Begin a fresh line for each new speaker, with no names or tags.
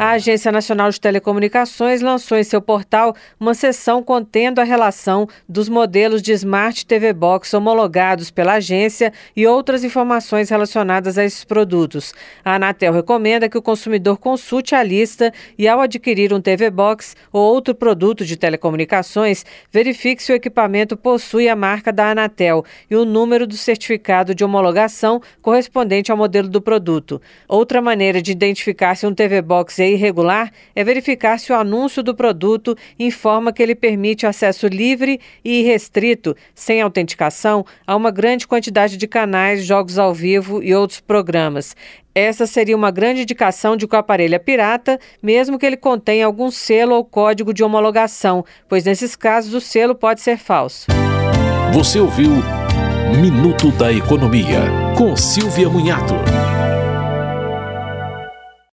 A Agência Nacional de Telecomunicações lançou em seu portal uma seção contendo a relação dos modelos de Smart TV Box homologados pela agência e outras informações relacionadas a esses produtos. A Anatel recomenda que o consumidor consulte a lista e, ao adquirir um TV Box ou outro produto de telecomunicações, verifique se o equipamento possui a marca da Anatel e o número do certificado de homologação correspondente ao modelo do produto. Outra maneira de identificar se um TV Box é irregular é verificar se o anúncio do produto informa que ele permite acesso livre e irrestrito, sem autenticação, a uma grande quantidade de canais, jogos ao vivo e outros programas. Essa seria uma grande indicação de que o aparelho é pirata, mesmo que ele contenha algum selo ou código de homologação, pois nesses casos o selo pode ser falso.
Você ouviu Minuto da Economia, com Silvia Munhato.